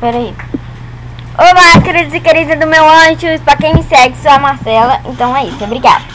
Peraí. Olá, queridos e queridas do meu anjo. Pra quem me segue, sou a Marcela. Então é isso. Obrigada.